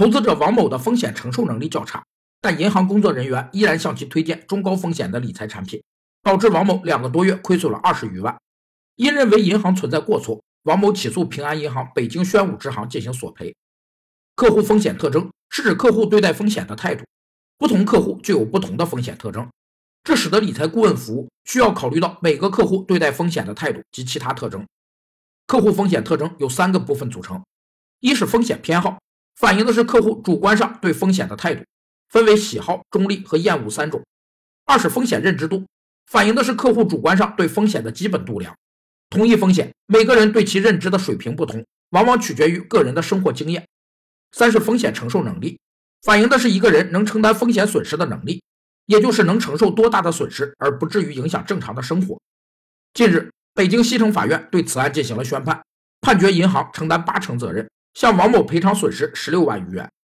投资者王某的风险承受能力较差，但银行工作人员依然向其推荐中高风险的理财产品，导致王某两个多月亏损了二十余万。因认为银行存在过错，王某起诉平安银行北京宣武支行进行索赔。客户风险特征是指客户对待风险的态度，不同客户具有不同的风险特征，这使得理财顾问服务需要考虑到每个客户对待风险的态度及其他特征。客户风险特征由三个部分组成：一是风险偏好，反映的是客户主观上对风险的态度，分为喜好、中立和厌恶三种；二是风险认知度，反映的是客户主观上对风险的基本度量。同一风险，每个人对其认知的水平不同，往往取决于个人的生活经验。三是风险承受能力，反映的是一个人能承担风险损失的能力，也就是能承受多大的损失而不至于影响正常的生活。近日，北京西城法院对此案进行了宣判，判决银行承担八成责任，向王某赔偿损失十六万余元。